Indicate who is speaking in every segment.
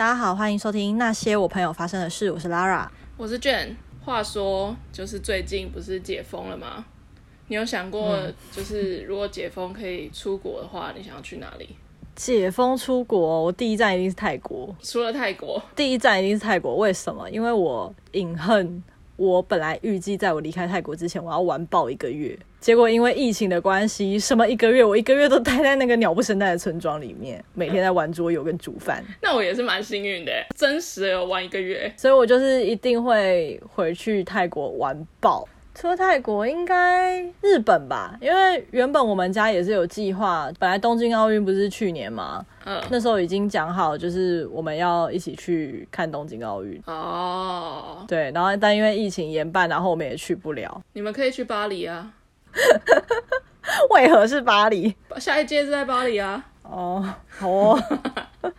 Speaker 1: 大家好，欢迎收听那些我朋友发生的事。我是 Lara，
Speaker 2: 我是卷。话说，就是最近不是解封了吗？你有想过，就是如果解封可以出国的话，你想要去哪里？
Speaker 1: 解封出国，我第一站一定是泰国。
Speaker 2: 除了泰国，
Speaker 1: 第一站一定是泰国。为什么？因为我隐恨。我本来预计在我离开泰国之前，我要玩爆一个月，结果因为疫情的关系，什么一个月，我一个月都待在那个鸟不生蛋的村庄里面，每天在玩桌游跟煮饭。
Speaker 2: 那我也是蛮幸运的，真实的玩一个月，
Speaker 1: 所以我就是一定会回去泰国玩爆。除了泰国，应该日本吧，因为原本我们家也是有计划，本来东京奥运不是去年嘛？嗯，那时候已经讲好，就是我们要一起去看东京奥运。
Speaker 2: 哦，
Speaker 1: 对，然后但因为疫情延办，然后我们也去不了。
Speaker 2: 你们可以去巴黎啊？
Speaker 1: 为何是巴黎？
Speaker 2: 下一届是在巴黎啊？
Speaker 1: 哦，好哦，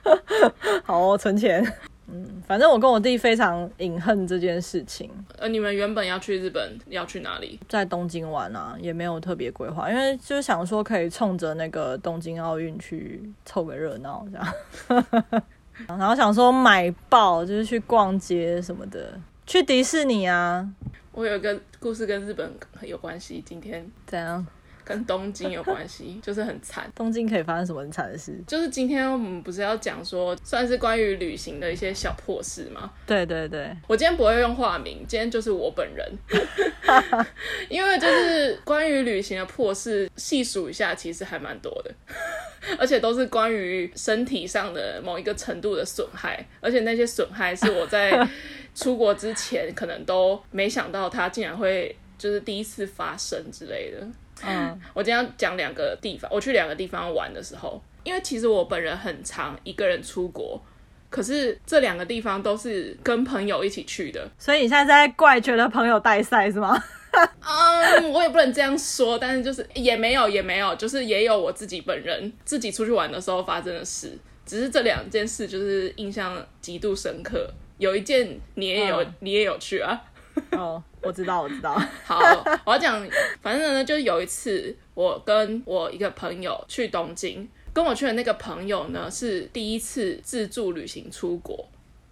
Speaker 1: 好哦，存钱。嗯，反正我跟我弟非常隐恨这件事情。
Speaker 2: 呃，你们原本要去日本，要去哪里？
Speaker 1: 在东京玩啊，也没有特别规划，因为就是想说可以冲着那个东京奥运去凑个热闹这样。然后想说买爆，就是去逛街什么的，去迪士尼啊。
Speaker 2: 我有一个故事跟日本很有关系，今天
Speaker 1: 怎样？
Speaker 2: 跟东京有关系，就是很惨。
Speaker 1: 东京可以发生什么很惨的事？
Speaker 2: 就是今天我们不是要讲说，算是关于旅行的一些小破事吗？
Speaker 1: 对对对，
Speaker 2: 我今天不会用化名，今天就是我本人。因为就是关于旅行的破事，细数一下，其实还蛮多的，而且都是关于身体上的某一个程度的损害，而且那些损害是我在出国之前可能都没想到，它竟然会就是第一次发生之类的。嗯，我今天要讲两个地方，我去两个地方玩的时候，因为其实我本人很常一个人出国，可是这两个地方都是跟朋友一起去的，
Speaker 1: 所以你现在在怪觉得朋友带赛是吗？
Speaker 2: 嗯，我也不能这样说，但是就是也没有也没有，就是也有我自己本人自己出去玩的时候发生的事，只是这两件事就是印象极度深刻。有一件你也有，嗯、你也有去啊？
Speaker 1: 哦。我知道，我知道。
Speaker 2: 好，我要讲，反正呢，就是有一次，我跟我一个朋友去东京，跟我去的那个朋友呢，是第一次自助旅行出国。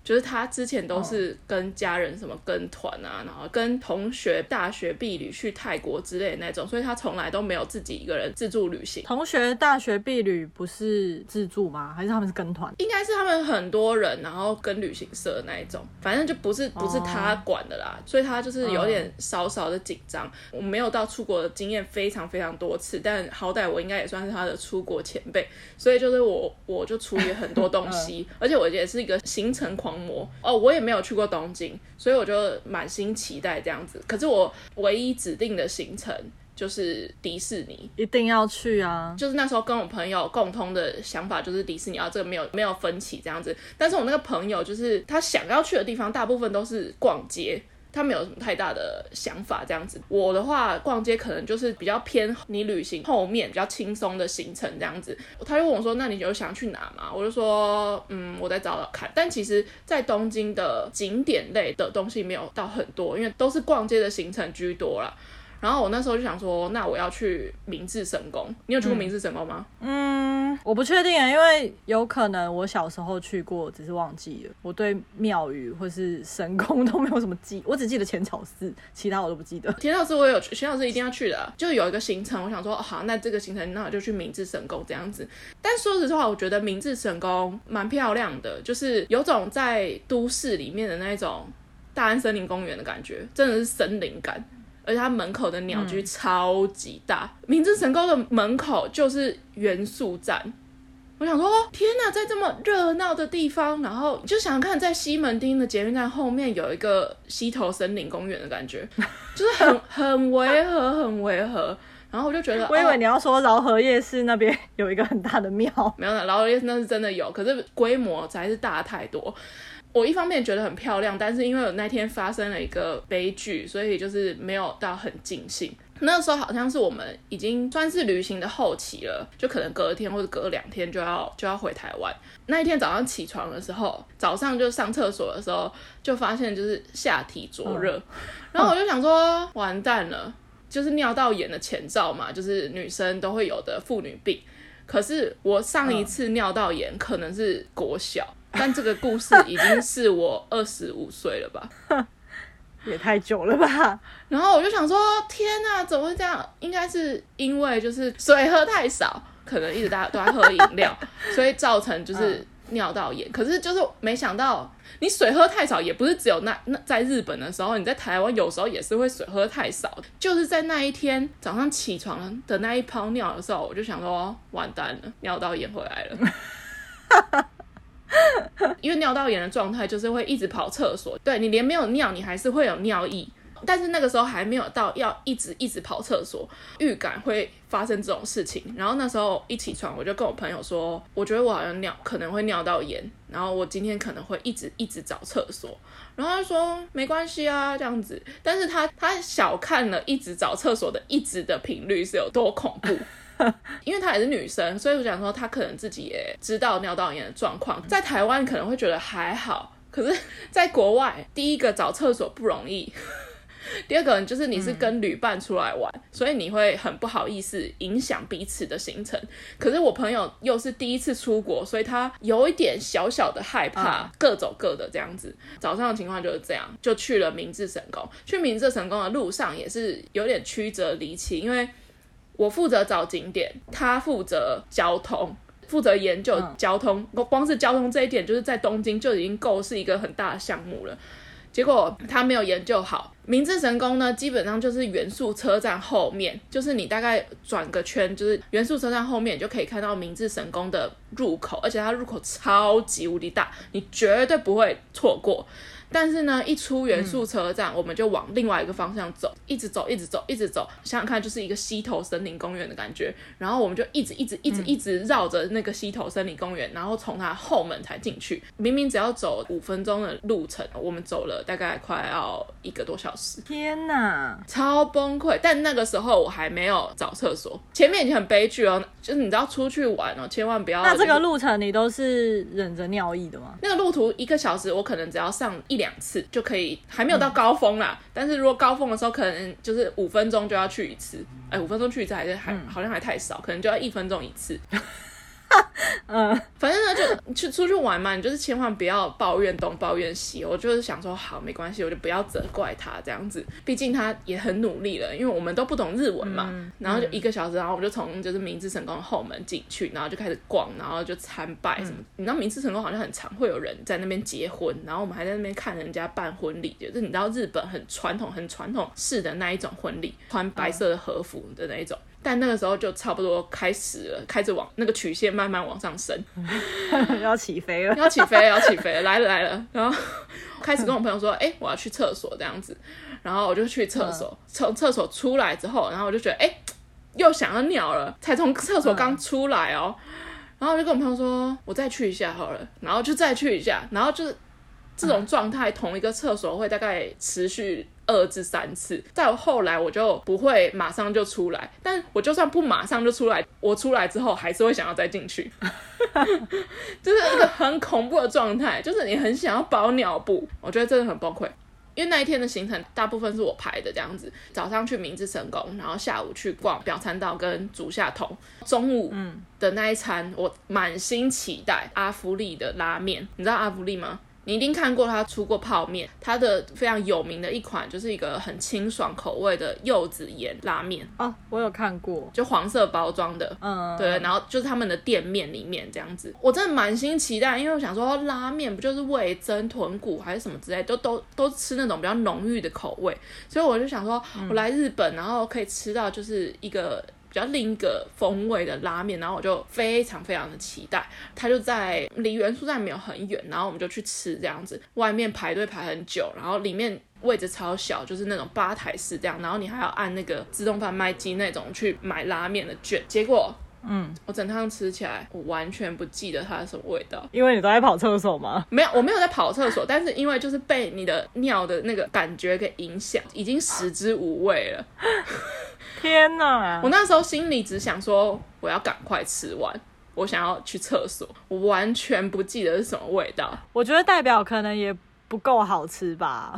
Speaker 2: 就是他之前都是跟家人什么跟团啊，然后跟同学大学毕旅去泰国之类的那种，所以他从来都没有自己一个人自助旅行。
Speaker 1: 同学大学毕旅不是自助吗？还是他们是跟团？
Speaker 2: 应该是他们很多人，然后跟旅行社的那一种，反正就不是不是他管的啦，哦、所以他就是有点稍稍的紧张。我没有到出国的经验非常非常多次，但好歹我应该也算是他的出国前辈，所以就是我我就处理很多东 西，嗯、而且我也是一个行程狂。哦，我也没有去过东京，所以我就满心期待这样子。可是我唯一指定的行程就是迪士尼，
Speaker 1: 一定要去啊！
Speaker 2: 就是那时候跟我朋友共通的想法就是迪士尼啊，这个没有没有分歧这样子。但是我那个朋友就是他想要去的地方，大部分都是逛街。他没有什么太大的想法，这样子。我的话，逛街可能就是比较偏你旅行后面比较轻松的行程这样子。他就问我说：“那你有想去哪吗？”我就说：“嗯，我再找找看。”但其实，在东京的景点类的东西没有到很多，因为都是逛街的行程居多了。然后我那时候就想说，那我要去明治神宫。你有去过明治神宫吗？
Speaker 1: 嗯，我不确定啊，因为有可能我小时候去过，只是忘记了。我对庙宇或是神宫 都没有什么记，我只记得浅草寺，其他我都不记得。
Speaker 2: 浅草寺我有去，浅草寺一定要去的啊，就有一个行程，我想说，好，那这个行程那我就去明治神宫这样子。但说实话，我觉得明治神宫蛮漂亮的，就是有种在都市里面的那种大安森林公园的感觉，真的是森林感。而且它门口的鸟居超级大，嗯、明治神宫的门口就是元素站。我想说，天哪，在这么热闹的地方，然后就想看在西门町的捷运站后面有一个溪头森林公园的感觉，就是很很违和，很违和。然后我就觉得，
Speaker 1: 我以为你要说饶河夜市那边有一个很大的庙，
Speaker 2: 没有的，饶河夜市那是真的有，可是规模才是大太多。我一方面觉得很漂亮，但是因为我那天发生了一个悲剧，所以就是没有到很尽兴。那时候好像是我们已经算是旅行的后期了，就可能隔一天或者隔两天就要就要回台湾。那一天早上起床的时候，早上就上厕所的时候，就发现就是下体灼热，嗯、然后我就想说完蛋了，就是尿道炎的前兆嘛，就是女生都会有的妇女病。可是我上一次尿道炎可能是国小。但这个故事已经是我二十五岁了吧？
Speaker 1: 也太久了吧？
Speaker 2: 然后我就想说，天哪，怎么会这样？应该是因为就是水喝太少，可能一直大家都在喝饮料，所以造成就是尿道炎。可是就是没想到，你水喝太少，也不是只有那那在日本的时候，你在台湾有时候也是会水喝太少。就是在那一天早上起床的那一泡尿的时候，我就想说，完蛋了，尿道炎回来了。因为尿道炎的状态就是会一直跑厕所，对，你连没有尿，你还是会有尿意，但是那个时候还没有到要一直一直跑厕所，预感会发生这种事情。然后那时候一起床，我就跟我朋友说，我觉得我好像尿可能会尿道炎，然后我今天可能会一直一直找厕所。然后他说没关系啊，这样子，但是他他小看了一直找厕所的一直的频率是有多恐怖。因为她也是女生，所以我想说她可能自己也知道尿道炎的状况，在台湾可能会觉得还好，可是在国外，第一个找厕所不容易，第二个就是你是跟旅伴出来玩，嗯、所以你会很不好意思影响彼此的行程。可是我朋友又是第一次出国，所以他有一点小小的害怕，各走各的这样子。早上的情况就是这样，就去了明治神宫。去明治神宫的路上也是有点曲折离奇，因为。我负责找景点，他负责交通，负责研究交通。光、嗯、光是交通这一点，就是在东京就已经够是一个很大的项目了。结果他没有研究好。明治神宫呢，基本上就是元素车站后面，就是你大概转个圈，就是元素车站后面，你就可以看到明治神宫的入口，而且它入口超级无敌大，你绝对不会错过。但是呢，一出元素车站，嗯，我们就往另外一个方向走，一直走，一直走，一直走。想想看，就是一个溪头森林公园的感觉。然后我们就一直一直一直一直绕着那个溪头森林公园，然后从它后门才进去。明明只要走五分钟的路程，我们走了大概快要一个多小时。
Speaker 1: 天哪，
Speaker 2: 超崩溃！但那个时候我还没有找厕所，前面已经很悲剧哦。就是你知道出去玩哦，千万不要。
Speaker 1: 那这个路程你都是忍着尿意的吗？
Speaker 2: 那个路途一个小时，我可能只要上一。两次就可以，还没有到高峰啦。嗯、但是如果高峰的时候，可能就是五分钟就要去一次。哎、欸，五分钟去一次还是还、嗯、好像还太少，可能就要一分钟一次。嗯，反正呢，就去出去玩嘛，你就是千万不要抱怨东抱怨西。我就是想说，好，没关系，我就不要责怪他这样子，毕竟他也很努力了，因为我们都不懂日文嘛。嗯、然后就一个小时，然后我们就从就是明治神宫后门进去，然后就开始逛，然后就参拜什么。嗯、你知道明治神宫好像很常会有人在那边结婚，然后我们还在那边看人家办婚礼，就是你知道日本很传统、很传统式的那一种婚礼，穿白色的和服的那一种。但那个时候就差不多开始了，开始往那个曲线慢慢往上升，
Speaker 1: 要起飞了，
Speaker 2: 要起飞，要起飞了，来了来了。然后 开始跟我朋友说，哎、欸，我要去厕所这样子。然后我就去厕所，从厕所出来之后，然后我就觉得，哎、欸，又想要尿了，才从厕所刚出来哦。然后我就跟我朋友说，我再去一下好了。然后就再去一下，然后就是这种状态，同一个厕所会大概持续。二至三次，再后来我就不会马上就出来，但我就算不马上就出来，我出来之后还是会想要再进去，就是一个很恐怖的状态，就是你很想要包尿布，我觉得真的很崩溃。因为那一天的行程大部分是我排的这样子，早上去明治神宫，然后下午去逛表参道跟竹下通，中午的那一餐我满心期待阿芙利的拉面，你知道阿芙利吗？你一定看过他出过泡面，他的非常有名的一款就是一个很清爽口味的柚子盐拉面。
Speaker 1: 哦，我有看过，
Speaker 2: 就黄色包装的，嗯，对，然后就是他们的店面里面这样子，我真的满心期待，因为我想说拉面不就是味增豚骨还是什么之类，都都都吃那种比较浓郁的口味，所以我就想说我来日本，然后可以吃到就是一个。比较另一个风味的拉面，然后我就非常非常的期待。他就在离元素站没有很远，然后我们就去吃这样子。外面排队排很久，然后里面位置超小，就是那种吧台式这样。然后你还要按那个自动贩卖机那种去买拉面的券。结果，嗯，我整趟吃起来，我完全不记得它是什么味道。
Speaker 1: 因为你都在跑厕所吗？
Speaker 2: 没有，我没有在跑厕所，但是因为就是被你的尿的那个感觉给影响，已经食之无味了。
Speaker 1: 天哪！
Speaker 2: 我那时候心里只想说，我要赶快吃完，我想要去厕所，我完全不记得是什么味道。
Speaker 1: 我觉得代表可能也不够好吃吧，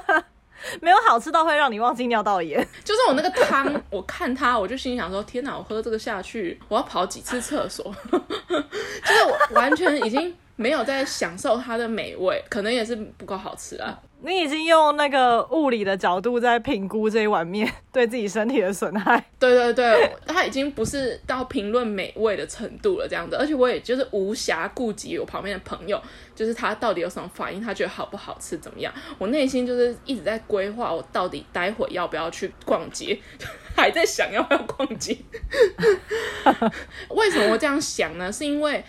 Speaker 1: 没有好吃到会让你忘记尿道炎。
Speaker 2: 就是我那个汤，我看它，我就心想说，天哪！我喝这个下去，我要跑几次厕所？就是我完全已经。没有在享受它的美味，可能也是不够好吃啊。
Speaker 1: 你已经用那个物理的角度在评估这一碗面对自己身体的损害。
Speaker 2: 对对对，它已经不是到评论美味的程度了，这样子。而且我也就是无暇顾及我旁边的朋友，就是他到底有什么反应，他觉得好不好吃，怎么样？我内心就是一直在规划，我到底待会要不要去逛街，还在想要不要逛街。为什么我这样想呢？是因为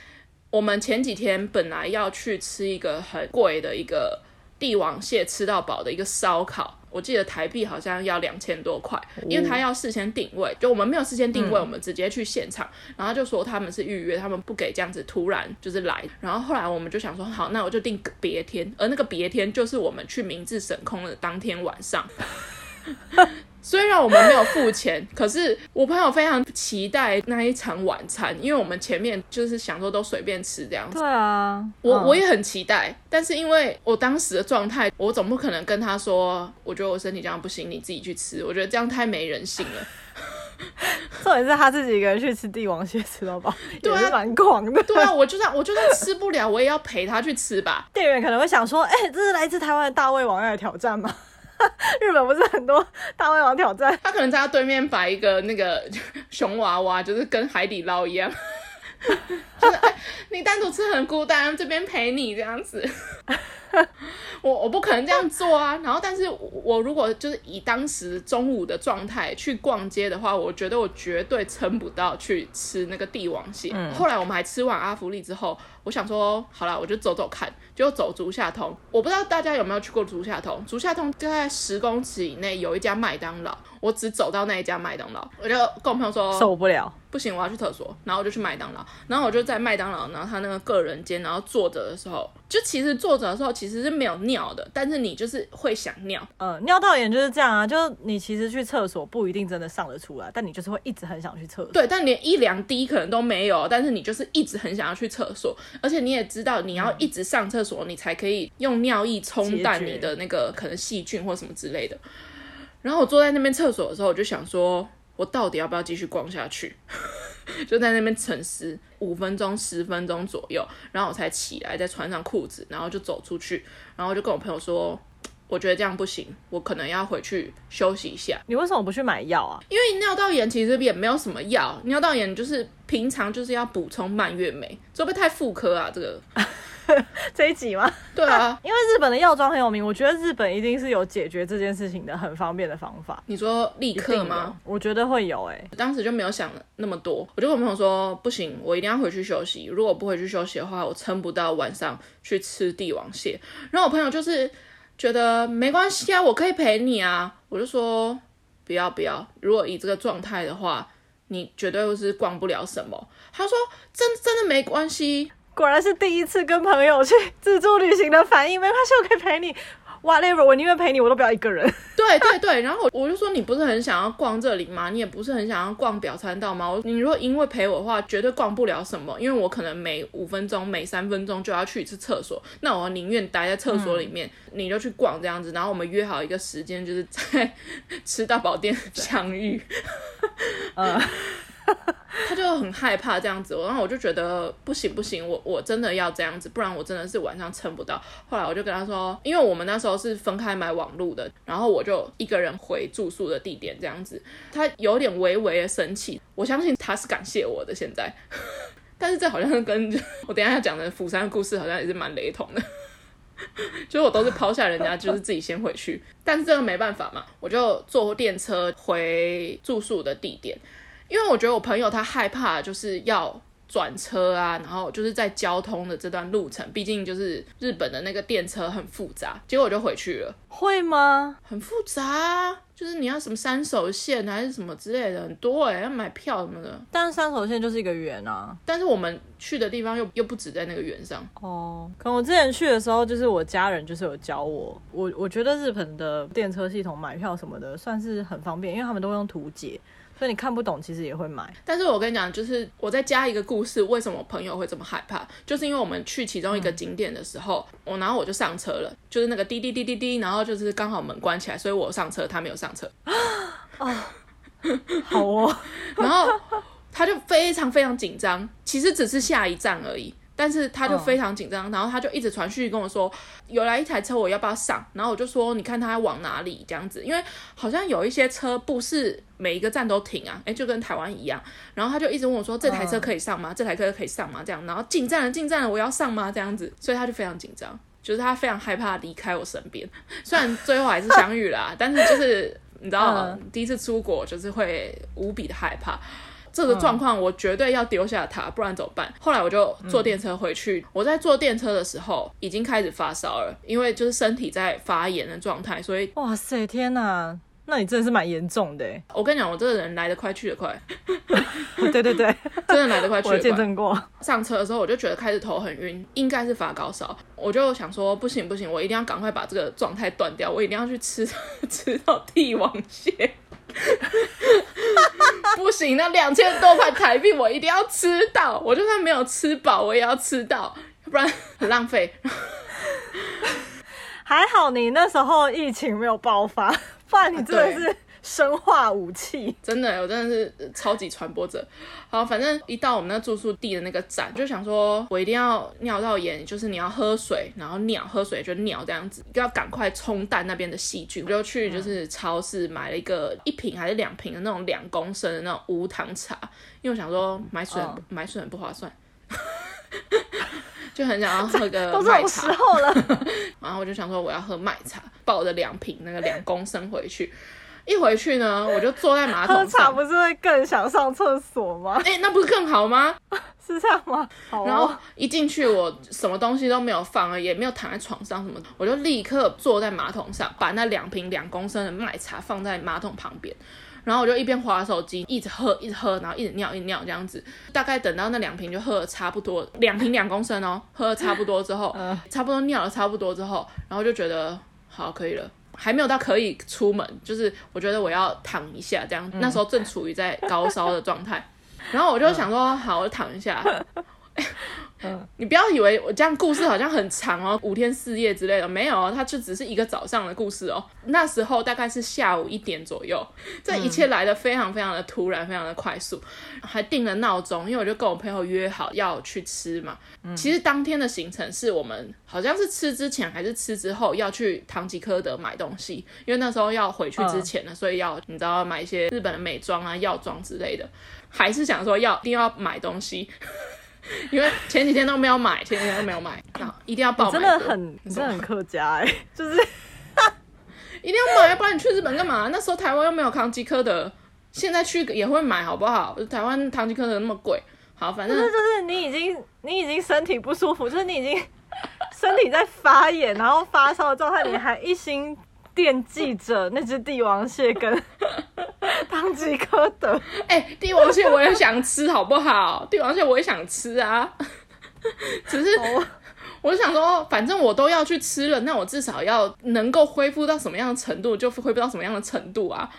Speaker 2: 我们前几天本来要去吃一个很贵的一个。帝王蟹吃到饱的一个烧烤，我记得台币好像要两千多块，因为他要事先定位，就我们没有事先定位，我们直接去现场，然后就说他们是预约，他们不给这样子突然就是来，然后后来我们就想说好，那我就定别天，而那个别天就是我们去明治神空的当天晚上。虽然我们没有付钱，可是我朋友非常期待那一场晚餐，因为我们前面就是想说都随便吃这样子。
Speaker 1: 对啊，
Speaker 2: 我我也很期待，但是因为我当时的状态，我总不可能跟他说，我觉得我身体这样不行，你自己去吃。我觉得这样太没人性了。
Speaker 1: 重点是他自己一个人去吃帝王蟹吃到饱，对啊，蛮狂的。
Speaker 2: 对啊，我就算我就算吃不了，我也要陪他去吃吧。
Speaker 1: 店员可能会想说，哎、欸，这是来自台湾的大胃王要来挑战吗？日本不是很多大胃王挑战，
Speaker 2: 他可能在他对面摆一个那个熊娃娃，就是跟海底捞一样，就是哎，你单独吃很孤单，这边陪你这样子。我我不可能这样做啊！然后，但是我如果就是以当时中午的状态去逛街的话，我觉得我绝对撑不到去吃那个帝王蟹。嗯、后来我们还吃完阿福利之后，我想说，好了，我就走走看，就走竹下通。我不知道大家有没有去过竹下通？竹下通就在十公尺以内有一家麦当劳，我只走到那一家麦当劳，我就跟我朋友说
Speaker 1: 受不了。
Speaker 2: 不行，我要去厕所，然后我就去麦当劳，然后我就在麦当劳，然后他那个个人间，然后坐着的时候，就其实坐着的时候其实是没有尿的，但是你就是会想尿，
Speaker 1: 嗯、呃，尿道炎就是这样啊，就你其实去厕所不一定真的上得出来，但你就是会一直很想去厕所，
Speaker 2: 对，但连一两滴可能都没有，但是你就是一直很想要去厕所，而且你也知道你要一直上厕所，你才可以用尿液冲淡你的那个可能细菌或什么之类的。然后我坐在那边厕所的时候，我就想说，我到底要不要继续逛下去？就在那边沉思五分钟、十分钟左右，然后我才起来，再穿上裤子，然后就走出去，然后就跟我朋友说，我觉得这样不行，我可能要回去休息一下。
Speaker 1: 你为什么不去买药啊？
Speaker 2: 因为尿道炎其实也没有什么药，尿道炎就是平常就是要补充蔓越莓，会不会太妇科啊？这个。
Speaker 1: 这一集吗？
Speaker 2: 对啊，
Speaker 1: 因为日本的药妆很有名，我觉得日本一定是有解决这件事情的很方便的方法。
Speaker 2: 你说立刻吗？
Speaker 1: 我觉得会有诶、欸，
Speaker 2: 当时就没有想那么多，我就跟我朋友说，不行，我一定要回去休息。如果不回去休息的话，我撑不到晚上去吃帝王蟹。然后我朋友就是觉得没关系啊，我可以陪你啊。我就说不要不要，如果以这个状态的话，你绝对是逛不了什么。他说真真的没关系。
Speaker 1: 果然是第一次跟朋友去自助旅行的反应，没关系，我可以陪你。Whatever，我宁愿陪你，我都不要一个人。
Speaker 2: 对对对，然后我就说，你不是很想要逛这里吗？你也不是很想要逛表参道吗？你如果因为陪我的话，绝对逛不了什么，因为我可能每五分钟、每三分钟就要去一次厕所，那我宁愿待在厕所里面，嗯、你就去逛这样子。然后我们约好一个时间，就是在吃到宝店相遇。呃。他就很害怕这样子，然后我就觉得不行不行，我我真的要这样子，不然我真的是晚上撑不到。后来我就跟他说，因为我们那时候是分开买网路的，然后我就一个人回住宿的地点这样子。他有点微微的生气，我相信他是感谢我的现在，但是这好像跟我等一下要讲的釜山的故事好像也是蛮雷同的，就是我都是抛下人家，就是自己先回去，但是这个没办法嘛，我就坐电车回住宿的地点。因为我觉得我朋友他害怕，就是要转车啊，然后就是在交通的这段路程，毕竟就是日本的那个电车很复杂，结果我就回去了。
Speaker 1: 会吗？
Speaker 2: 很复杂啊，就是你要什么三手线还是什么之类的，很多哎、欸，要买票什么的。
Speaker 1: 但是三手线就是一个圆啊，
Speaker 2: 但是我们去的地方又又不止在那个圆上。
Speaker 1: 哦，可能我之前去的时候，就是我家人就是有教我，我我觉得日本的电车系统买票什么的算是很方便，因为他们都会用图解。所以你看不懂，其实也会买。
Speaker 2: 但是我跟你讲，就是我再加一个故事，为什么我朋友会这么害怕？就是因为我们去其中一个景点的时候，嗯、我然后我就上车了，就是那个滴滴滴滴滴，然后就是刚好门关起来，所以我上车，他没有上车。
Speaker 1: 啊，好哦。
Speaker 2: 然后他就非常非常紧张，其实只是下一站而已。但是他就非常紧张，然后他就一直传讯跟我说，有来一台车，我要不要上？然后我就说，你看他往哪里这样子，因为好像有一些车不是每一个站都停啊，诶，就跟台湾一样。然后他就一直问我说，这台车可以上吗？这台车可以上吗？这样，然后进站了，进站了，我要上吗？这样子，所以他就非常紧张，就是他非常害怕离开我身边。虽然最后还是相遇了啊，但是就是你知道，第一次出国就是会无比的害怕。这个状况我绝对要丢下他，不然怎么办？后来我就坐电车回去。我在坐电车的时候已经开始发烧了，因为就是身体在发炎的状态，所以
Speaker 1: 哇塞，天哪，那你真的是蛮严重的。
Speaker 2: 我跟你讲，我这个人来得快去得快。
Speaker 1: 对对对，
Speaker 2: 真的来得快去得快。
Speaker 1: 我见证过。
Speaker 2: 上车的时候我就觉得开始头很晕，应该是发高烧。我就想说不行不行，我一定要赶快把这个状态断掉，我一定要去吃 吃到帝王蟹。不行，那两千多块台币我一定要吃到，我就算没有吃饱，我也要吃到，不然很浪费。
Speaker 1: 还好你那时候疫情没有爆发，不然你真的是生化武器。
Speaker 2: 真的，我真的是超级传播者。好，反正一到我们那住宿地的那个站，就想说我一定要尿道炎，就是你要喝水，然后尿，喝水就尿这样子，要赶快冲淡那边的细菌。我就去就是超市买了一个一瓶还是两瓶的那种两公升的那种无糖茶，因为我想说买水、oh. 买水很不划算。就很想要喝个麦茶，
Speaker 1: 都这时候了，
Speaker 2: 然后我就想说我要喝麦茶，抱着两瓶那个两公升回去。一回去呢，我就坐在马桶上。喝
Speaker 1: 茶不是会更想上厕所吗？
Speaker 2: 哎、欸，那不是更好吗？
Speaker 1: 是这样吗？好哦、
Speaker 2: 然后一进去，我什么东西都没有放，也没有躺在床上什么，我就立刻坐在马桶上，把那两瓶两公升的麦茶放在马桶旁边。然后我就一边滑手机，一直喝，一直喝，然后一直尿，一直尿这样子。大概等到那两瓶就喝了差不多，两瓶两公升哦，喝了差不多之后，差不多尿了差不多之后，然后就觉得好可以了，还没有到可以出门，就是我觉得我要躺一下这样。那时候正处于在高烧的状态，然后我就想说好，我躺一下。嗯，你不要以为我这样故事好像很长哦，五天四夜之类的，没有哦，它就只是一个早上的故事哦。那时候大概是下午一点左右，这一切来的非常非常的突然，非常的快速，还定了闹钟，因为我就跟我朋友约好要去吃嘛。其实当天的行程是我们好像是吃之前还是吃之后要去唐吉诃德买东西，因为那时候要回去之前呢，所以要你知道买一些日本的美妆啊、药妆之类的，还是想说要一定要买东西。因为前几天都没有买，前几天都没有买，啊，一定要爆买。
Speaker 1: 真的很，真的很客家哎，就是
Speaker 2: 一定要买，要不然你去日本干嘛？那时候台湾又没有唐吉诃德，现在去也会买，好不好？台湾唐吉诃德那么贵，好，反正
Speaker 1: 就是就是你已经你已经身体不舒服，就是你已经身体在发炎，然后发烧的状态，你还一心惦记着那只帝王蟹跟。唐吉诃德，
Speaker 2: 哎、欸，帝王蟹我也想吃，好不好？帝王蟹我也想吃啊，只是我就想说，反正我都要去吃了，那我至少要能够恢复到什么样的程度，就恢复到什么样的程度啊。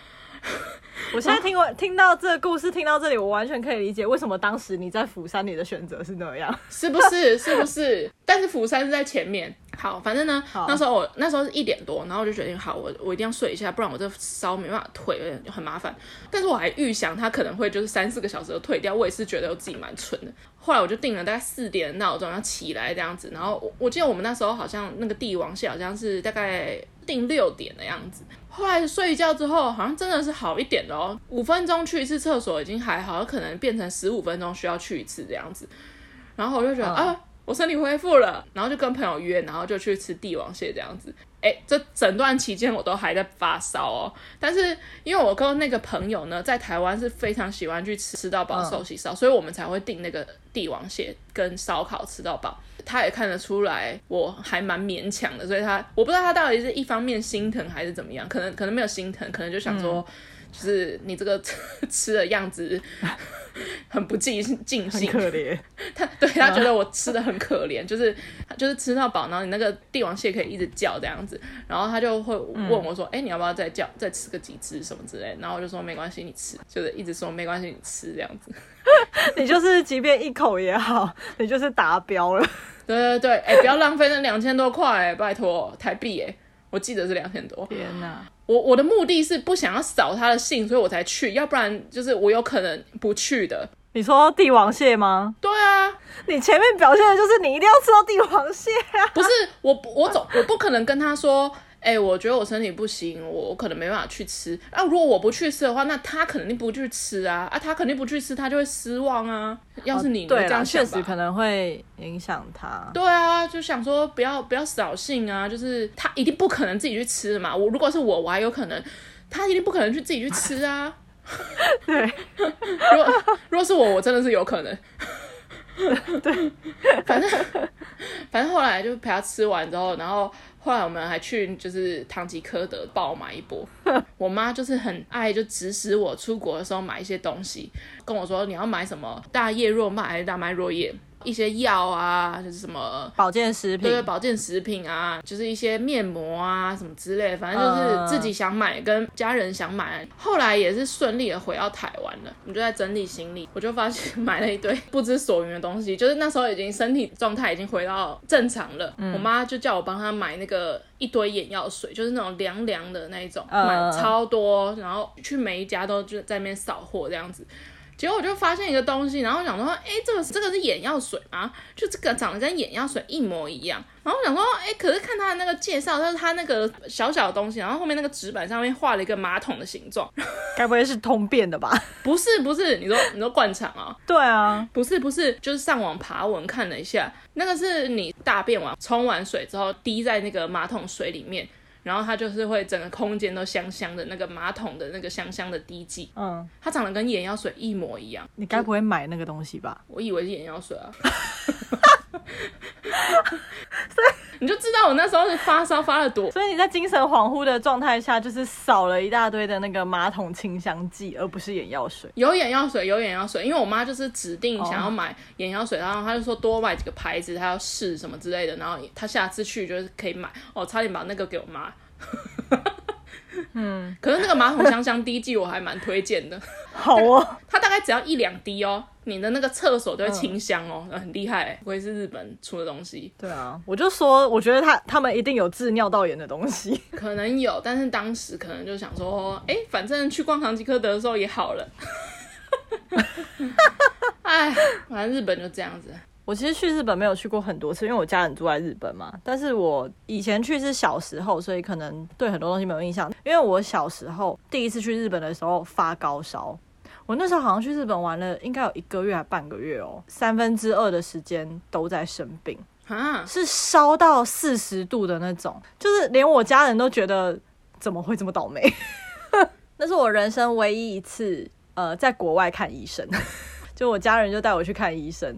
Speaker 1: 我现在听完听到这个故事，听到这里，我完全可以理解为什么当时你在釜山，你的选择是那样，
Speaker 2: 是不是？是不是？但是釜山是在前面。好，反正呢，那时候我那时候是一点多，然后我就决定，好，我我一定要睡一下，不然我这烧没办法退，很麻烦。但是我还预想它可能会就是三四个小时就退掉，我也是觉得我自己蛮蠢的。后来我就定了大概四点的闹钟要起来这样子，然后我我记得我们那时候好像那个帝王蟹好像是大概定六点的样子。后来睡一觉之后，好像真的是好一点的哦。五分钟去一次厕所已经还好，可能变成十五分钟需要去一次这样子。然后我就觉得、嗯、啊，我身体恢复了，然后就跟朋友约，然后就去吃帝王蟹这样子。哎，这整段期间我都还在发烧哦。但是因为我跟那个朋友呢，在台湾是非常喜欢去吃吃到饱寿喜烧，嗯、所以我们才会订那个帝王蟹跟烧烤吃到饱。他也看得出来我还蛮勉强的，所以他我不知道他到底是一方面心疼还是怎么样，可能可能没有心疼，可能就想说，嗯、就是你这个 吃的样子很不尽尽兴，
Speaker 1: 可怜。
Speaker 2: 他对他觉得我吃的很可怜，就是就是吃到饱，然后你那个帝王蟹可以一直叫这样子，然后他就会问我说，哎、嗯欸，你要不要再叫再吃个几只什么之类，然后我就说没关系，你吃，就是一直说没关系，你吃这样子。
Speaker 1: 你就是即便一口也好，你就是达标了。
Speaker 2: 对对对，哎、欸，不要浪费那两千多块，哎，拜托，台币，哎，我记得是两千多。
Speaker 1: 天哪，
Speaker 2: 我我的目的是不想要扫他的兴，所以我才去，要不然就是我有可能不去的。
Speaker 1: 你说帝王蟹吗？
Speaker 2: 对啊，
Speaker 1: 你前面表现的就是你一定要吃到帝王蟹啊！
Speaker 2: 不是我，我总我不可能跟他说，哎、欸，我觉得我身体不行，我我可能没办法去吃啊。如果我不去吃的话，那他肯定不去吃啊啊，他肯定不去吃，他就会失望啊。要是你，哦、对这样确
Speaker 1: 实可能会影响他。
Speaker 2: 对啊，就想说不要不要扫兴啊，就是他一定不可能自己去吃的嘛。我如果是我，我还有可能，他一定不可能去自己去吃啊。
Speaker 1: 对，
Speaker 2: 如果如果是我，我真的是有可能。
Speaker 1: 对，
Speaker 2: 反正反正后来就陪他吃完之后，然后后来我们还去就是唐吉诃德爆买一波。我妈就是很爱就指使我出国的时候买一些东西，跟我说你要买什么大叶若麦还是大麦若叶。一些药啊，就是什么
Speaker 1: 保健食品，
Speaker 2: 对，保健食品啊，就是一些面膜啊什么之类，反正就是自己想买，跟家人想买。后来也是顺利的回到台湾了，我们就在整理行李，我就发现买了一堆不知所云的东西，就是那时候已经身体状态已经回到正常了。嗯、我妈就叫我帮她买那个一堆眼药水，就是那种凉凉的那一种，买超多，然后去每一家都就在那边扫货这样子。结果我就发现一个东西，然后想说，哎，这个这个是眼药水吗？就这个长得跟眼药水一模一样。然后我想说，哎，可是看他的那个介绍，就是他那个小小的东西，然后后面那个纸板上面画了一个马桶的形状，
Speaker 1: 该不会是通便的吧？
Speaker 2: 不是不是，你说你说灌肠啊？
Speaker 1: 对啊，
Speaker 2: 不是不是，就是上网爬文看了一下，那个是你大便完冲完水之后滴在那个马桶水里面。然后它就是会整个空间都香香的，那个马桶的那个香香的滴剂，嗯，它长得跟眼药水一模一样。
Speaker 1: 你该不会买那个东西吧？
Speaker 2: 我以为是眼药水啊，所以你就知道我那时候是发烧发了多。
Speaker 1: 所以你在精神恍惚的状态下，就是扫了一大堆的那个马桶清香剂，而不是眼药水。
Speaker 2: 有眼药水，有眼药水，因为我妈就是指定想要买眼药水，然后她就说多买几个牌子，她要试什么之类的，然后她下次去就是可以买。哦，差点把那个给我妈。嗯，可是那个马桶香香滴剂我还蛮推荐的。
Speaker 1: 好哦，
Speaker 2: 它大概只要一两滴哦，你的那个厕所都会清香哦，嗯、很厉害。不会是日本出的东西。
Speaker 1: 对啊，我就说，我觉得他他们一定有治尿道炎的东西。
Speaker 2: 可能有，但是当时可能就想说，哎、欸，反正去逛唐吉诃德的时候也好了。哎，反正日本就这样子。
Speaker 1: 我其实去日本没有去过很多次，因为我家人住在日本嘛。但是我以前去是小时候，所以可能对很多东西没有印象。因为我小时候第一次去日本的时候发高烧，我那时候好像去日本玩了，应该有一个月还半个月哦，三分之二的时间都在生病啊，是烧到四十度的那种，就是连我家人都觉得怎么会这么倒霉。那是我人生唯一一次呃在国外看医生，就我家人就带我去看医生。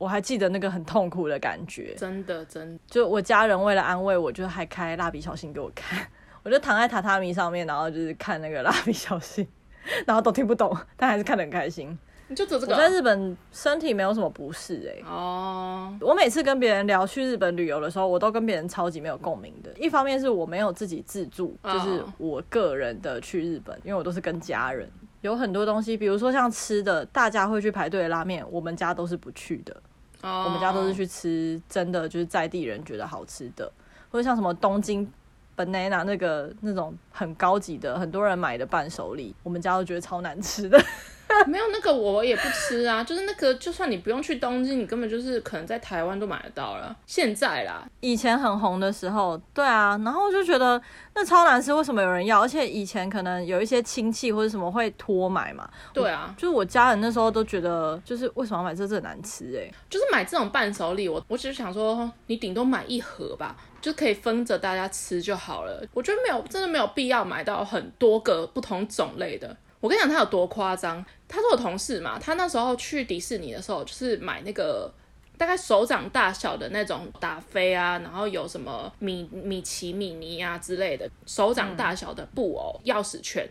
Speaker 1: 我还记得那个很痛苦的感觉，
Speaker 2: 真的真的。
Speaker 1: 就我家人为了安慰我，就还开蜡笔小新给我看，我就躺在榻榻米上面，然后就是看那个蜡笔小新，然后都听不懂，但还是看得很开心。
Speaker 2: 你就走这个？
Speaker 1: 我在日本身体没有什么不适哎、欸。哦。我每次跟别人聊去日本旅游的时候，我都跟别人超级没有共鸣的。一方面是我没有自己自助，就是我个人的去日本，因为我都是跟家人。有很多东西，比如说像吃的，大家会去排队的拉面，我们家都是不去的。Oh. 我们家都是去吃真的，就是在地人觉得好吃的，或者像什么东京 banana 那个那种很高级的，很多人买的伴手礼，我们家都觉得超难吃的。
Speaker 2: 没有那个我也不吃啊，就是那个就算你不用去东京，你根本就是可能在台湾都买得到了。现在啦，
Speaker 1: 以前很红的时候，对啊，然后就觉得那超难吃，为什么有人要？而且以前可能有一些亲戚或者什么会托买嘛。
Speaker 2: 对啊，
Speaker 1: 就是我家人那时候都觉得，就是为什么要买这这难吃哎、欸，
Speaker 2: 就是买这种伴手礼，我我只是想说，你顶多买一盒吧，就可以分着大家吃就好了。我觉得没有，真的没有必要买到很多个不同种类的。我跟你讲，他有多夸张？他是我同事嘛，他那时候去迪士尼的时候，就是买那个大概手掌大小的那种达菲啊，然后有什么米米奇、米妮啊之类的手掌大小的布偶钥匙圈。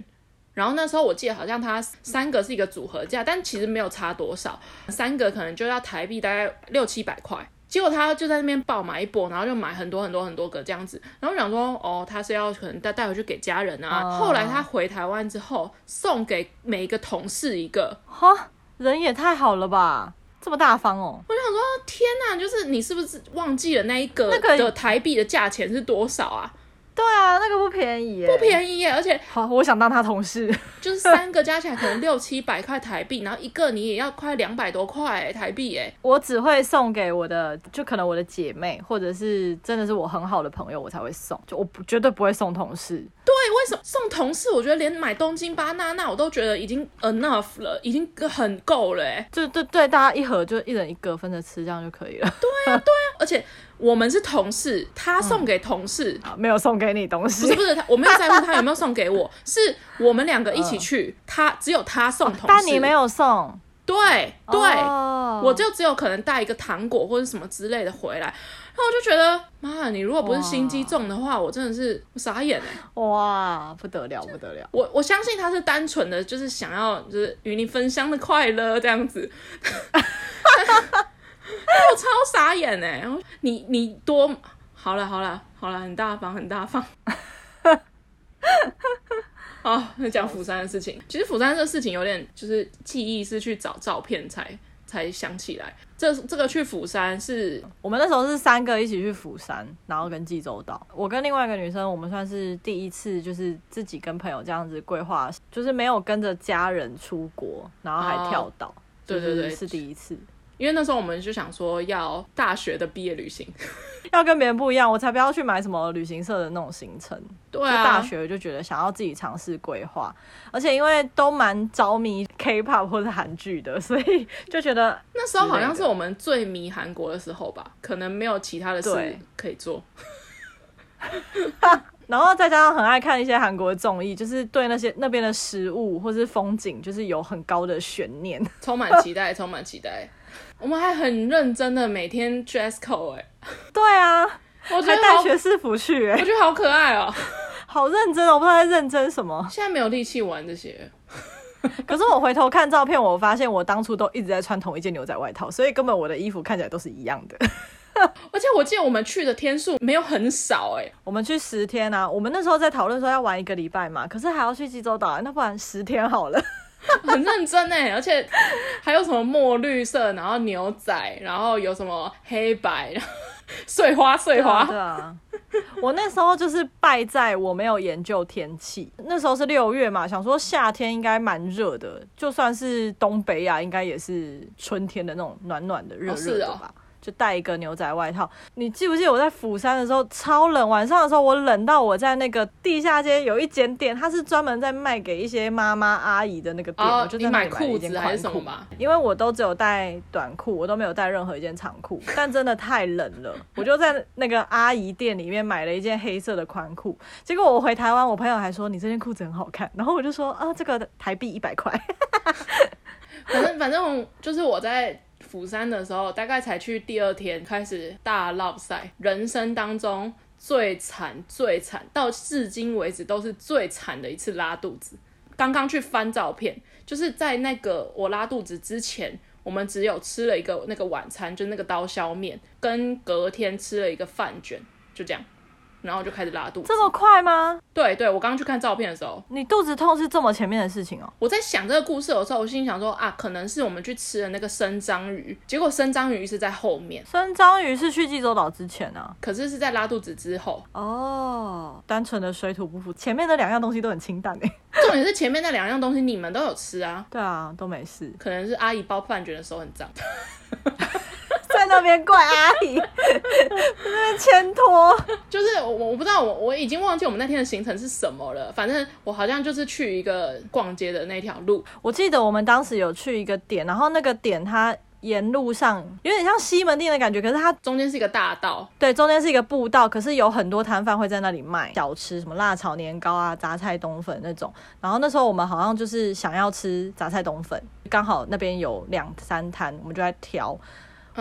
Speaker 2: 然后那时候我记得好像他三个是一个组合价，但其实没有差多少，三个可能就要台币大概六七百块。结果他就在那边爆买一波，然后就买很多很多很多个这样子，然后我想说，哦，他是要可能带带回去给家人啊。Oh. 后来他回台湾之后，送给每一个同事一个，
Speaker 1: 哈，人也太好了吧，这么大方哦。
Speaker 2: 我就想说，天哪，就是你是不是忘记了那一个的台币的价钱是多少啊？
Speaker 1: 对啊，那个不便宜耶，
Speaker 2: 不便宜耶，而且
Speaker 1: 好，我想当他同事，
Speaker 2: 就是三个加起来可能六七百块台币，然后一个你也要快两百多块台币耶。
Speaker 1: 我只会送给我的，就可能我的姐妹，或者是真的是我很好的朋友，我才会送，就我不绝对不会送同事。
Speaker 2: 对，为什么送同事？我觉得连买东京巴娜娜我都觉得已经 enough 了，已经很够了哎。
Speaker 1: 就对对，大家一盒就一人一个分着吃，这样就可以了。
Speaker 2: 对啊，对啊，而且。我们是同事，他送给同事，
Speaker 1: 嗯、没有送给你东西。
Speaker 2: 不是不是，我没有在乎他有没有送给我，是我们两个一起去，呃、他只有他送同事，
Speaker 1: 但你没有送。
Speaker 2: 对对，哦、我就只有可能带一个糖果或者什么之类的回来，然后我就觉得，妈，你如果不是心机重的话，我真的是傻眼哎！
Speaker 1: 哇，不得了不得了！
Speaker 2: 我我相信他是单纯的，就是想要就是与你分享的快乐这样子。我超傻眼哎！你你多好了好了好了，很大方很大方。好，那讲釜山的事情。其实釜山这个事情有点就是记忆是去找照片才才想起来。这这个去釜山是
Speaker 1: 我们那时候是三个一起去釜山，然后跟济州岛。我跟另外一个女生，我们算是第一次就是自己跟朋友这样子规划，就是没有跟着家人出国，然后还跳岛。对对对，是第一次。
Speaker 2: 因为那时候我们就想说要大学的毕业旅行，
Speaker 1: 要跟别人不一样，我才不要去买什么旅行社的那种行程。
Speaker 2: 对啊，
Speaker 1: 大学就觉得想要自己尝试规划，而且因为都蛮着迷 K-pop 或者韩剧的，所以就觉得
Speaker 2: 那时候好像是我们最迷韩国的时候吧，可能没有其他的事可以做。
Speaker 1: 然后再加上很爱看一些韩国的综艺，就是对那些那边的食物或是风景，就是有很高的悬念，
Speaker 2: 充满期待，充满期待。我们还很认真的每天 dress code 哎，
Speaker 1: 对啊，我觉得还带学士服去哎，
Speaker 2: 我觉得好可爱哦，
Speaker 1: 好认真哦，我不知道在认真什么。
Speaker 2: 现在没有力气玩这些，
Speaker 1: 可是我回头看照片，我发现我当初都一直在穿同一件牛仔外套，所以根本我的衣服看起来都是一样的。
Speaker 2: 而且我记得我们去的天数没有很少哎，
Speaker 1: 我们去十天啊，我们那时候在讨论说要玩一个礼拜嘛，可是还要去济州岛，那不然十天好了。
Speaker 2: 很认真哎，而且还有什么墨绿色，然后牛仔，然后有什么黑白，然后碎花碎花。
Speaker 1: 对啊，我那时候就是败在我没有研究天气。那时候是六月嘛，想说夏天应该蛮热的，就算是东北亚，应该也是春天的那种暖暖的热热的吧。就带一个牛仔外套，你记不记得我在釜山的时候超冷？晚上的时候我冷到我在那个地下街有一间店，它是专门在卖给一些妈妈阿姨的那个店，哦、我就在买裤嘛。因为我都只有带短裤，我都没有带任何一件长裤，但真的太冷了，我就在那个阿姨店里面买了一件黑色的宽裤。结果我回台湾，我朋友还说你这件裤子很好看，然后我就说啊，这个台币一百块。
Speaker 2: 反正反正就是我在。釜山的时候，大概才去第二天开始大落赛，人生当中最惨最惨，到至今为止都是最惨的一次拉肚子。刚刚去翻照片，就是在那个我拉肚子之前，我们只有吃了一个那个晚餐，就那个刀削面，跟隔天吃了一个饭卷，就这样。然后就开始拉肚子，
Speaker 1: 这么快吗？
Speaker 2: 对对，我刚刚去看照片的时候，
Speaker 1: 你肚子痛是这么前面的事情哦。
Speaker 2: 我在想这个故事的时候，我心里想说啊，可能是我们去吃的那个生章鱼，结果生章鱼是在后面。
Speaker 1: 生章鱼是去济州岛之前啊，
Speaker 2: 可是是在拉肚子之后。
Speaker 1: 哦，单纯的水土不服，前面的两样东西都很清淡诶。
Speaker 2: 重点是前面那两样东西你们都有吃啊？
Speaker 1: 对啊，都没事。
Speaker 2: 可能是阿姨包饭卷的时候很脏。
Speaker 1: 在那边怪阿姨，那边牵拖，
Speaker 2: 就是我我不知道我我已经忘记我们那天的行程是什么了。反正我好像就是去一个逛街的那条路。
Speaker 1: 我记得我们当时有去一个点，然后那个点它沿路上有点像西门町的感觉，可是它
Speaker 2: 中间是一个大道，
Speaker 1: 对，中间是一个步道，可是有很多摊贩会在那里卖小吃，什么辣炒年糕啊、杂菜冬粉那种。然后那时候我们好像就是想要吃杂菜冬粉，刚好那边有两三摊，我们就在挑。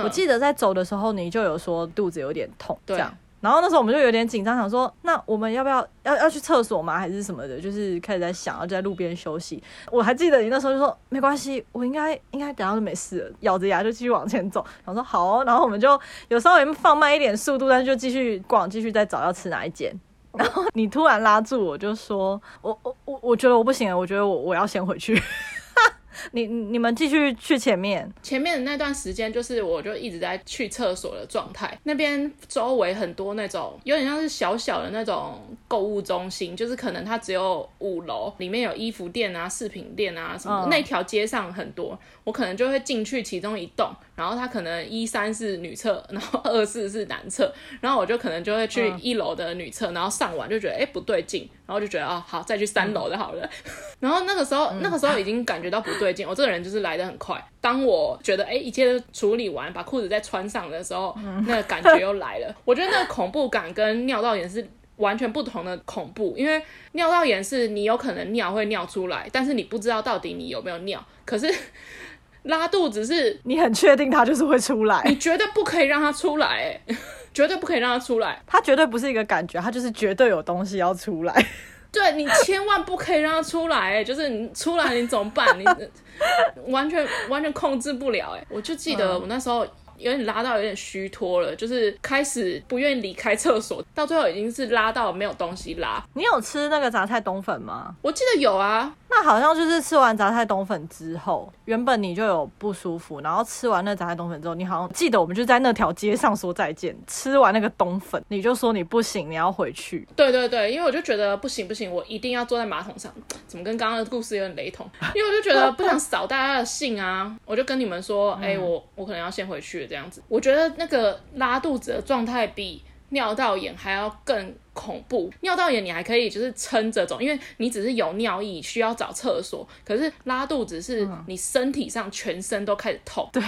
Speaker 1: 我记得在走的时候，你就有说肚子有点痛，这样。对然后那时候我们就有点紧张，想说，那我们要不要要要去厕所吗？还是什么的？就是开始在想，要就在路边休息。我还记得你那时候就说没关系，我应该应该等下就没事了，咬着牙就继续往前走。然后说好哦，然后我们就有稍微放慢一点速度，但是就继续逛，继续再找要吃哪一间。然后你突然拉住我，就说我我我我觉得我不行了，我觉得我我要先回去。你你们继续去前面，
Speaker 2: 前面的那段时间就是我就一直在去厕所的状态。那边周围很多那种有点像是小小的那种购物中心，就是可能它只有五楼，里面有衣服店啊、饰品店啊什么的。那条街上很多，我可能就会进去其中一栋，然后它可能一三是女厕，然后 二四是男厕，然后我就可能就会去一楼的女厕，然后上完就觉得哎、欸、不对劲，然后就觉得哦好，再去三楼的好了。然后那个时候那个时候已经感觉到不对劲，我这个人就是来的很快。当我觉得哎一切都处理完，把裤子再穿上的时候，那个感觉又来了。我觉得那个恐怖感跟尿道炎是完全不同的恐怖，因为尿道炎是你有可能尿会尿出来，但是你不知道到底你有没有尿。可是拉肚子是
Speaker 1: 你很确定它就是会出来，
Speaker 2: 你绝对不可以让它出来，哎，绝对不可以让它出来。
Speaker 1: 它绝对不是一个感觉，它就是绝对有东西要出来。
Speaker 2: 对，你千万不可以让它出来，哎，就是你出来你怎么办？你 完全完全控制不了，哎，我就记得我那时候。有点拉到有点虚脱了，就是开始不愿意离开厕所，到最后已经是拉到没有东西拉。
Speaker 1: 你有吃那个杂菜冬粉吗？
Speaker 2: 我记得有啊。
Speaker 1: 那好像就是吃完杂菜冬粉之后，原本你就有不舒服，然后吃完那杂菜冬粉之后，你好像记得我们就在那条街上说再见。吃完那个冬粉，你就说你不行，你要回去。
Speaker 2: 对对对，因为我就觉得不行不行，我一定要坐在马桶上。怎么跟刚刚的故事有点雷同？因为我就觉得不想扫大家的兴啊，我就跟你们说，哎、欸，我 我可能要先回去了这样子。我觉得那个拉肚子的状态比尿道炎还要更恐怖。尿道炎你还可以就是撑着走，因为你只是有尿意需要找厕所。可是拉肚子是你身体上全身都开始痛。
Speaker 1: 对。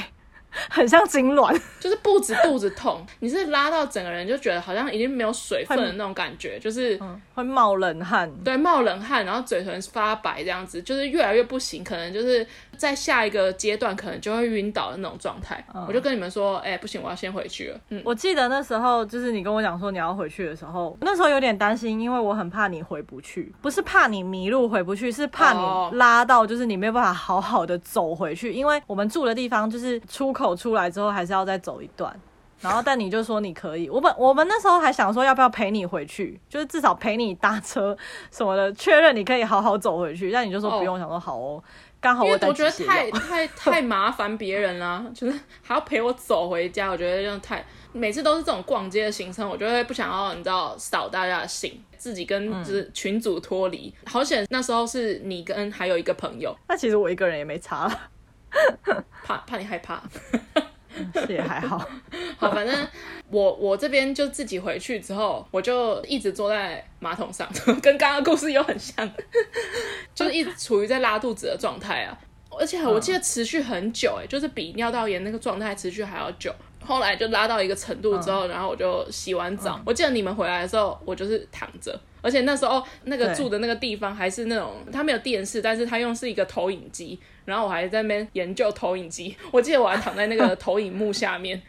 Speaker 1: 很像痉挛，
Speaker 2: 就是不止肚子痛，你是拉到整个人就觉得好像已经没有水分的那种感觉，就是、
Speaker 1: 嗯、会冒冷汗，
Speaker 2: 对，冒冷汗，然后嘴唇发白这样子，就是越来越不行，可能就是在下一个阶段可能就会晕倒的那种状态。嗯、我就跟你们说，哎、欸，不行，我要先回去了。嗯，
Speaker 1: 我记得那时候就是你跟我讲说你要回去的时候，那时候有点担心，因为我很怕你回不去，不是怕你迷路回不去，是怕你拉到就是你没有办法好好的走回去，因为我们住的地方就是出口出来之后还是要再走一段，然后但你就说你可以，我本我们那时候还想说要不要陪你回去，就是至少陪你搭车什么的，确认你可以好好走回去。但你就说不用，哦、想说好哦，刚好我
Speaker 2: 觉得太太太麻烦别人了，就是还要陪我走回家，我觉得这样太每次都是这种逛街的行程，我就会不想要你知道扫大家的兴，自己跟就是群组脱离。嗯、好险那时候是你跟还有一个朋友，
Speaker 1: 那其实我一个人也没差了。
Speaker 2: 怕怕你害怕，
Speaker 1: 也还好。
Speaker 2: 好，反正我我这边就自己回去之后，我就一直坐在马桶上，跟刚刚故事又很像，就是一直处于在拉肚子的状态啊。而且我记得持续很久，哎，就是比尿道炎那个状态持续还要久。后来就拉到一个程度之后，然后我就洗完澡。我记得你们回来的时候，我就是躺着。而且那时候那个住的那个地方还是那种，他没有电视，但是他用是一个投影机，然后我还在那边研究投影机。我记得我还躺在那个投影幕下面。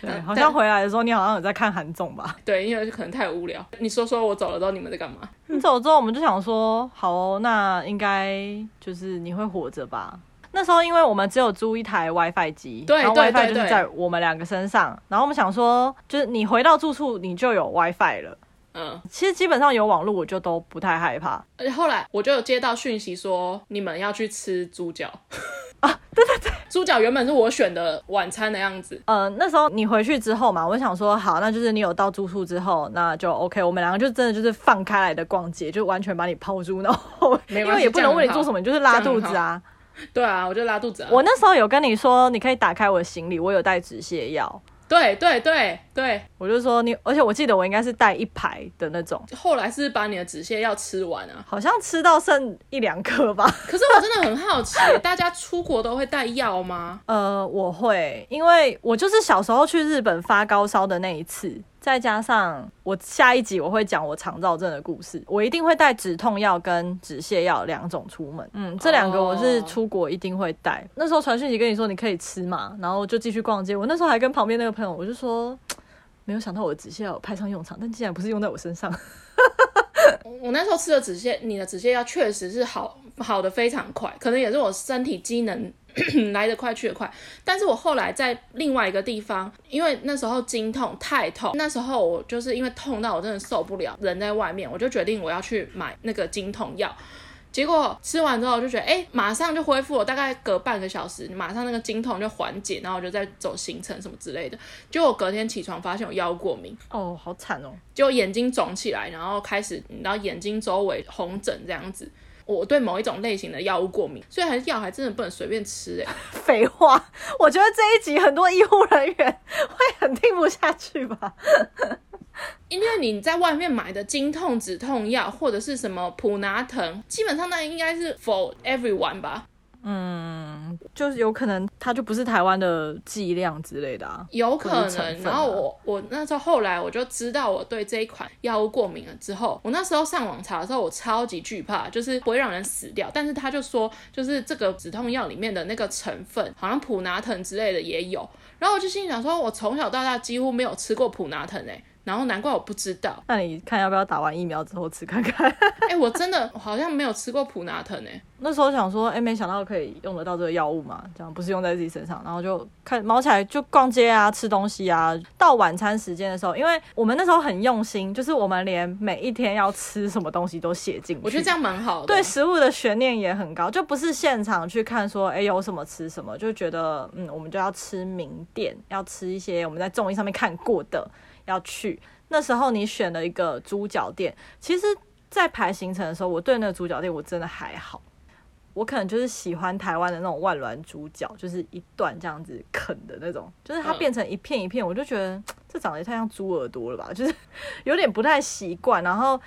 Speaker 1: 对，好像回来的时候你好像有在看韩综吧？
Speaker 2: 对，因为可能太无聊。你说说我走了之后你们在干嘛？
Speaker 1: 你走了之后我们就想说，好哦，那应该就是你会活着吧？那时候因为我们只有租一台 WiFi 机，
Speaker 2: 对，
Speaker 1: 然后 WiFi 就是在我们两个身上，然后我们想说，就是你回到住处你就有 WiFi 了。嗯，其实基本上有网络我就都不太害怕。
Speaker 2: 而且后来我就有接到讯息说你们要去吃猪脚
Speaker 1: 啊，对对对，
Speaker 2: 猪脚原本是我选的晚餐的样子。
Speaker 1: 呃，那时候你回去之后嘛，我想说好，那就是你有到住处之后，那就 OK，我们两个就真的就是放开来的逛街，就完全把你抛诸脑后，因为也不能为你做什么，你就是拉肚子啊。
Speaker 2: 对啊，我就拉肚子啊。
Speaker 1: 我那时候有跟你说，你可以打开我的行李，我有带止泻药。
Speaker 2: 对对对对，
Speaker 1: 我就说你，而且我记得我应该是带一排的那种。
Speaker 2: 后来是把你的止泻药吃完啊？
Speaker 1: 好像吃到剩一两颗吧。
Speaker 2: 可是我真的很好奇，大家出国都会带药吗？
Speaker 1: 呃，我会，因为我就是小时候去日本发高烧的那一次。再加上我下一集我会讲我肠燥症的故事，我一定会带止痛药跟止泻药两种出门。嗯，这两个我是出国一定会带。那时候传讯息跟你说你可以吃嘛，然后就继续逛街。我那时候还跟旁边那个朋友，我就说没有想到我的止泻药派上用场，但竟然不是用在我身上。
Speaker 2: 我那时候吃的止泻，你的止泻药确实是好好的非常快，可能也是我身体机能。来得快去得快，但是我后来在另外一个地方，因为那时候经痛太痛，那时候我就是因为痛到我真的受不了，人在外面，我就决定我要去买那个经痛药。结果吃完之后就觉得，哎、欸，马上就恢复了，大概隔半个小时，马上那个经痛就缓解，然后我就再走行程什么之类的。结果我隔天起床发现我药物过敏，
Speaker 1: 哦，好惨哦，
Speaker 2: 就眼睛肿起来，然后开始，然后眼睛周围红疹这样子。我对某一种类型的药物过敏，所以还是药还真的不能随便吃哎、
Speaker 1: 欸。废话，我觉得这一集很多医护人员会很听不下去吧。
Speaker 2: 因为你在外面买的经痛止痛药或者是什么普拿疼，基本上那应该是 for everyone 吧。
Speaker 1: 嗯，就是有可能它就不是台湾的剂量之类的啊，
Speaker 2: 有可能。啊、然后我我那时候后来我就知道我对这一款药物过敏了之后，我那时候上网查的时候，我超级惧怕，就是不会让人死掉。但是他就说，就是这个止痛药里面的那个成分，好像普拿疼之类的也有。然后我就心里想说，我从小到大几乎没有吃过普拿疼诶、欸。然后难怪我不知道，
Speaker 1: 那你看要不要打完疫苗之后吃看看？
Speaker 2: 哎、欸，我真的好像没有吃过普拿疼诶。
Speaker 1: 那时候想说，哎、欸，没想到可以用得到这个药物嘛，这样不是用在自己身上，然后就看毛起来就逛街啊，吃东西啊。到晚餐时间的时候，因为我们那时候很用心，就是我们连每一天要吃什么东西都写进去。
Speaker 2: 我觉得这样蛮好的，
Speaker 1: 对食物的悬念也很高，就不是现场去看说，哎、欸，有什么吃什么，就觉得嗯，我们就要吃名店，要吃一些我们在综艺上面看过的，要去。那时候你选了一个猪脚店，其实，在排行程的时候，我对那个猪脚店我真的还好，我可能就是喜欢台湾的那种万峦猪脚，就是一段这样子啃的那种，就是它变成一片一片，我就觉得这长得也太像猪耳朵了吧，就是有点不太习惯。然后，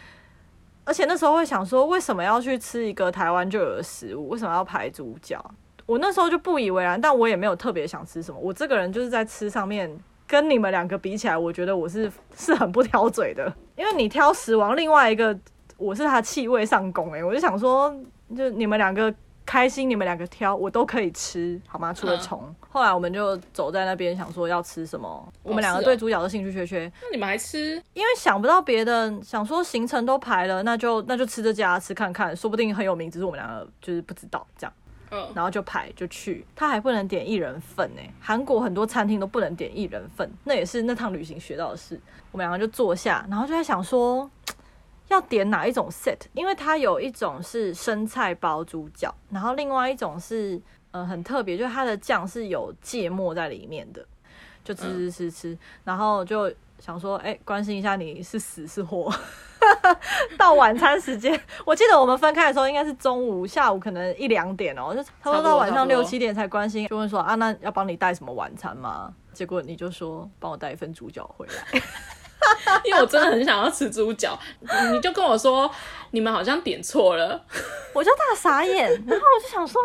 Speaker 1: 而且那时候会想说，为什么要去吃一个台湾就有的食物？为什么要排猪脚？我那时候就不以为然，但我也没有特别想吃什么。我这个人就是在吃上面。跟你们两个比起来，我觉得我是 是很不挑嘴的，因为你挑食王，另外一个我是他气味上攻哎，我就想说，就你们两个开心，你们两个挑，我都可以吃，好吗？除了虫。嗯、后来我们就走在那边，想说要吃什么，哦、我们两个对主角的兴趣缺缺。
Speaker 2: 那你们还吃？
Speaker 1: 因为想不到别的，想说行程都排了，那就那就吃这家吃看看，说不定很有名，只是我们两个就是不知道这样。然后就排就去，他还不能点一人份呢。韩国很多餐厅都不能点一人份，那也是那趟旅行学到的事。我们两个就坐下，然后就在想说 要点哪一种 set，因为它有一种是生菜包猪脚，然后另外一种是呃很特别，就是它的酱是有芥末在里面的，就吃吃吃吃，然后就想说哎，关心一下你是死是活。到晚餐时间，我记得我们分开的时候应该是中午、下午可能一两点哦、喔，就差不多到晚上六七点才关心，就问说啊，那要帮你带什么晚餐吗？结果你就说帮我带一份猪脚回来，
Speaker 2: 因为我真的很想要吃猪脚，你就跟我说你们好像点错了，
Speaker 1: 我就大傻眼，然后我就想说。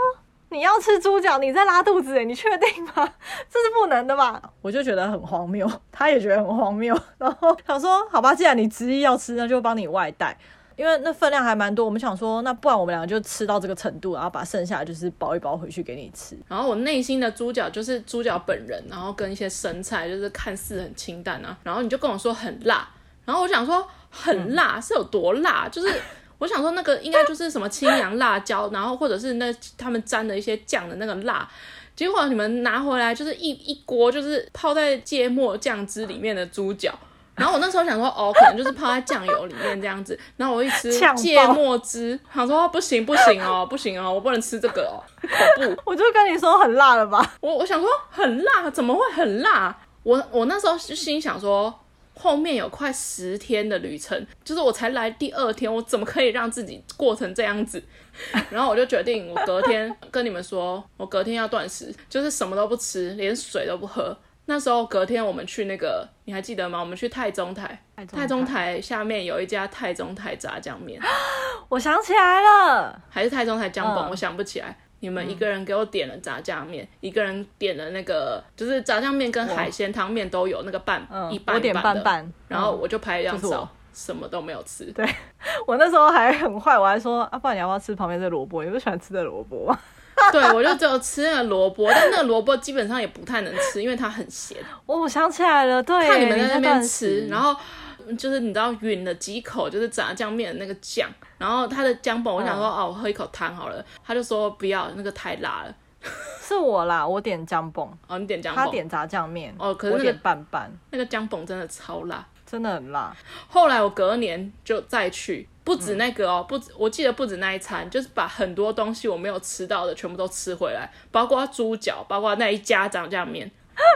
Speaker 1: 你要吃猪脚，你在拉肚子诶，你确定吗？这是不能的吧？我就觉得很荒谬，他也觉得很荒谬，然后想说，好吧，既然你执意要吃，那就帮你外带，因为那分量还蛮多。我们想说，那不然我们两个就吃到这个程度，然后把剩下的就是包一包回去给你吃。
Speaker 2: 然后我内心的猪脚就是猪脚本人，然后跟一些生菜，就是看似很清淡啊。然后你就跟我说很辣，然后我想说很辣、嗯、是有多辣，就是。我想说那个应该就是什么青阳辣椒，然后或者是那他们沾的一些酱的那个辣，结果你们拿回来就是一一锅就是泡在芥末酱汁里面的猪脚，然后我那时候想说哦，可能就是泡在酱油里面这样子，然后我一吃芥末汁，想说不行不行哦，不行哦，我不能吃这个哦，恐怖！
Speaker 1: 我就跟你说很辣了吧，
Speaker 2: 我我想说很辣，怎么会很辣？我我那时候就心想说。后面有快十天的旅程，就是我才来第二天，我怎么可以让自己过成这样子？然后我就决定，我隔天跟你们说，我隔天要断食，就是什么都不吃，连水都不喝。那时候隔天我们去那个，你还记得吗？我们去太中台，太中台下面有一家太中台炸酱面，
Speaker 1: 我想起来了，
Speaker 2: 还是太中台姜饼，嗯、我想不起来。你们一个人给我点了炸酱面，嗯、一个人点了那个，就是炸酱面跟海鲜汤面都有那个半、嗯、一半一半的，我点半半，然后我就拍一张照，什么都没有吃。
Speaker 1: 对，我那时候还很坏，我还说啊，不然你要不要吃旁边这萝卜？你不喜欢吃的萝卜吗？
Speaker 2: 对，我就只有吃那个萝卜，但那个萝卜基本上也不太能吃，因为它很咸。
Speaker 1: 哦，我想起来了，对，
Speaker 2: 看你们在那边吃，然后。就是你知道吮了几口，就是炸酱面的那个酱，然后他的姜饼，我想说、嗯、哦，我喝一口汤好了，他就说不要，那个太辣了。
Speaker 1: 是我啦，我点姜饼，
Speaker 2: 哦，你点姜饼，
Speaker 1: 他点炸酱面，
Speaker 2: 哦，可是、那个、
Speaker 1: 我点半半，
Speaker 2: 那个姜饼真的超辣，
Speaker 1: 真的很辣。
Speaker 2: 后来我隔年就再去。不止那个哦，不止，我记得不止那一餐，就是把很多东西我没有吃到的全部都吃回来，包括猪脚，包括那一家炸酱面，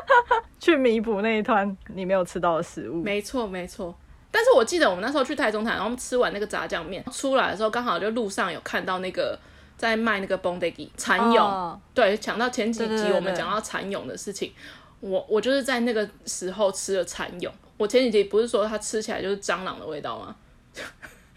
Speaker 1: 去弥补那一团你没有吃到的食物。
Speaker 2: 没错，没错。但是我记得我们那时候去台中台，然后吃完那个炸酱面出来的时候，刚好就路上有看到那个在卖那个 bondegi 蚕蛹，哦、对，讲到前几集我们讲到蚕蛹的事情，我我就是在那个时候吃了蚕蛹。我前几集不是说它吃起来就是蟑螂的味道吗？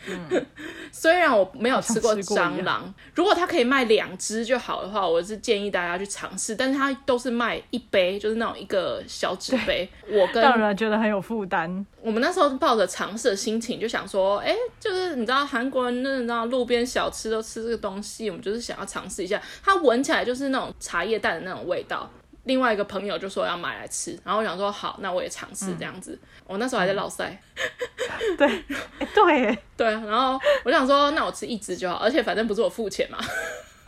Speaker 2: 嗯，虽然我没有吃过蟑螂，如果它可以卖两只就好的话，我是建议大家去尝试。但是它都是卖一杯，就是那种一个小纸杯。我跟
Speaker 1: 当然觉得很有负担。
Speaker 2: 我们那时候抱着尝试的心情，就想说，哎、欸，就是你知道韩国人那你知道路边小吃都吃这个东西，我们就是想要尝试一下。它闻起来就是那种茶叶蛋的那种味道。另外一个朋友就说要买来吃，然后我想说好，那我也尝试这样子。嗯、我那时候还在老塞，
Speaker 1: 对，欸、对，
Speaker 2: 对，然后我想说，那我吃一只就好，而且反正不是我付钱嘛。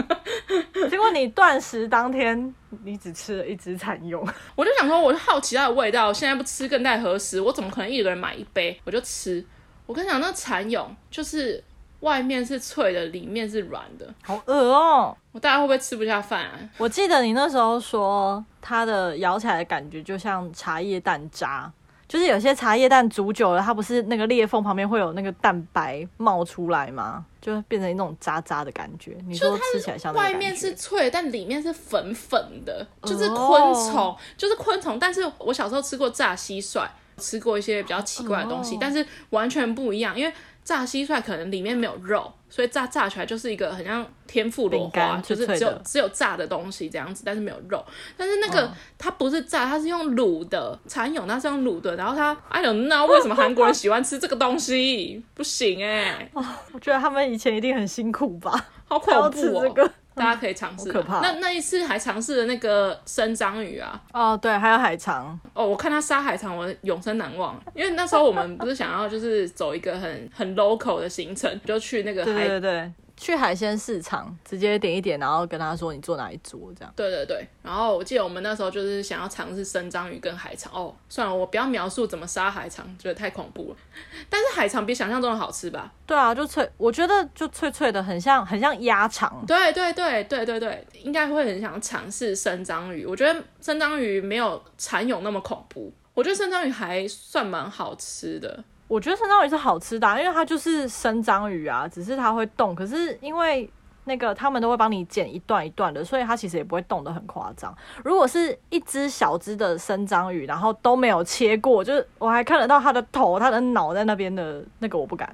Speaker 1: 结果你断食当天，你只吃了一只蚕蛹，
Speaker 2: 我就想说，我就好奇它的味道，现在不吃更待何时？我怎么可能一个人买一杯我就吃？我跟你讲，那蚕蛹就是。外面是脆的，里面是软的，
Speaker 1: 好饿哦！
Speaker 2: 我大家会不会吃不下饭啊？
Speaker 1: 我记得你那时候说，它的咬起来的感觉就像茶叶蛋渣，就是有些茶叶蛋煮久了，它不是那个裂缝旁边会有那个蛋白冒出来吗？就变成那种渣渣的感觉。你说吃起来像
Speaker 2: 外面是脆，但里面是粉粉的，就是昆虫，哦、就是昆虫。但是我小时候吃过炸蟋蟀，吃过一些比较奇怪的东西，哦、但是完全不一样，因为。炸蟋蟀可能里面没有肉，所以炸炸出来就是一个很像天妇罗花，就是只有只有炸的东西这样子，但是没有肉。但是那个、嗯、它不是炸，它是用卤的蚕蛹，它是用卤的。然后它，I don't know 为什么韩国人喜欢吃这个东西？不行哎、欸！
Speaker 1: 我觉得他们以前一定很辛苦吧，
Speaker 2: 好恐怖哦、喔。大家可以尝试、嗯，可怕。那那一次还尝试了那个生章鱼啊，
Speaker 1: 哦对，还有海肠
Speaker 2: 哦，我看他杀海肠，我永生难忘。因为那时候我们不是想要就是走一个很很 local 的行程，就去那个海，
Speaker 1: 对对对。去海鲜市场，直接点一点，然后跟他说你坐哪一桌这样。
Speaker 2: 对对对，然后我记得我们那时候就是想要尝试生章鱼跟海肠哦。算了，我不要描述怎么杀海肠，觉得太恐怖了。但是海肠比想象中的好吃吧？
Speaker 1: 对啊，就脆，我觉得就脆脆的，很像很像鸭肠。
Speaker 2: 对对对对对对，应该会很想尝试生章鱼。我觉得生章鱼没有蚕蛹那么恐怖，我觉得生章鱼还算蛮好吃的。
Speaker 1: 我觉得生章鱼是好吃的，因为它就是生章鱼啊，只是它会动。可是因为那个他们都会帮你剪一段一段的，所以它其实也不会动得很夸张。如果是一只小只的生章鱼，然后都没有切过，就是我还看得到它的头、它的脑在那边的那个，我不敢。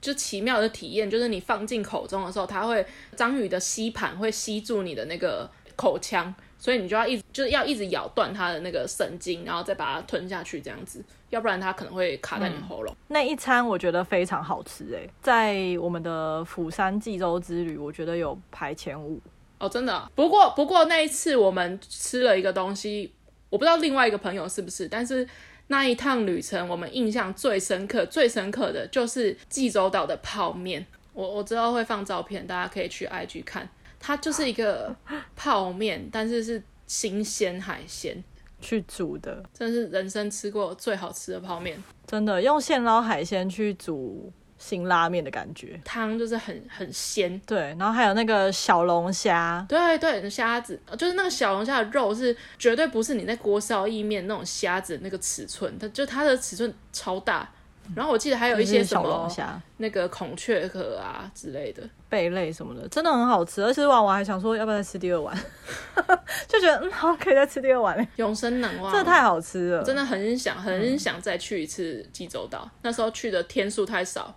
Speaker 2: 就奇妙的体验，就是你放进口中的时候，它会章鱼的吸盘会吸住你的那个口腔。所以你就要一直就是要一直咬断它的那个神经，然后再把它吞下去，这样子，要不然它可能会卡在你喉咙。嗯。
Speaker 1: 那一餐我觉得非常好吃诶，在我们的釜山济州之旅，我觉得有排前五
Speaker 2: 哦，真的。不过不过那一次我们吃了一个东西，我不知道另外一个朋友是不是，但是那一趟旅程我们印象最深刻、最深刻的就是济州岛的泡面。我我之后会放照片，大家可以去 IG 看。它就是一个泡面，但是是新鲜海鲜
Speaker 1: 去煮的，
Speaker 2: 真的是人生吃过最好吃的泡面。
Speaker 1: 真的用现捞海鲜去煮新拉面的感觉，
Speaker 2: 汤就是很很鲜。
Speaker 1: 对，然后还有那个小龙虾，
Speaker 2: 对对，虾子就是那个小龙虾的肉是绝对不是你在锅烧意面那种虾子那个尺寸，它就它的尺寸超大。然后我记得还有一些什么那个孔雀壳啊之类的
Speaker 1: 贝类什么的，真的很好吃。而且吃完我还想说要不要再吃第二碗，就觉得嗯好可以再吃第二碗，
Speaker 2: 永生难忘，
Speaker 1: 这太好吃了，
Speaker 2: 真的很想很想再去一次济州岛。嗯、那时候去的天数太少。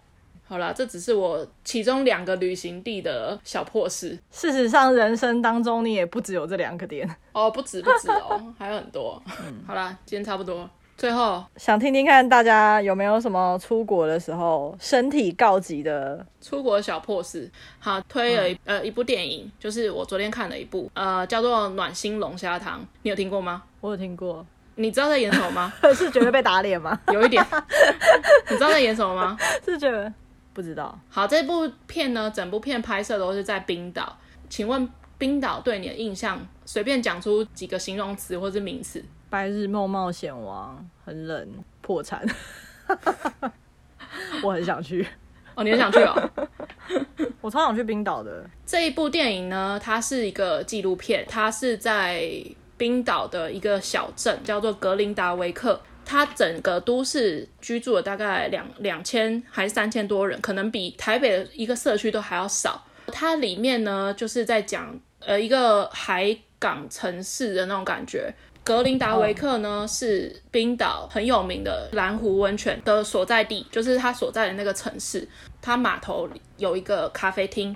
Speaker 2: 好啦，这只是我其中两个旅行地的小破事。
Speaker 1: 事实上，人生当中你也不只有这两个点
Speaker 2: 哦，不止不止哦，还有很多。嗯、好啦，今天差不多。最后
Speaker 1: 想听听看大家有没有什么出国的时候身体告急的
Speaker 2: 出国小破事。好，推了一、嗯、呃一部电影，就是我昨天看了一部，呃叫做《暖心龙虾汤》，你有听过吗？
Speaker 1: 我有听过。
Speaker 2: 你知道在演什么吗？
Speaker 1: 是觉得被打脸吗？
Speaker 2: 有一点。你知道在演什么吗？
Speaker 1: 是觉得不知道。
Speaker 2: 好，这部片呢，整部片拍摄都是在冰岛。请问冰岛对你的印象，随便讲出几个形容词或是名词。
Speaker 1: 白日梦冒险王很冷，破产，我很想去。
Speaker 2: 哦，你很想去哦？
Speaker 1: 我超想去冰岛的。
Speaker 2: 这一部电影呢，它是一个纪录片，它是在冰岛的一个小镇，叫做格林达维克。它整个都市居住了大概两两千还是三千多人，可能比台北的一个社区都还要少。它里面呢，就是在讲呃一个海港城市的那种感觉。格林达维克呢，oh. 是冰岛很有名的蓝湖温泉的所在地，就是它所在的那个城市。它码头有一个咖啡厅，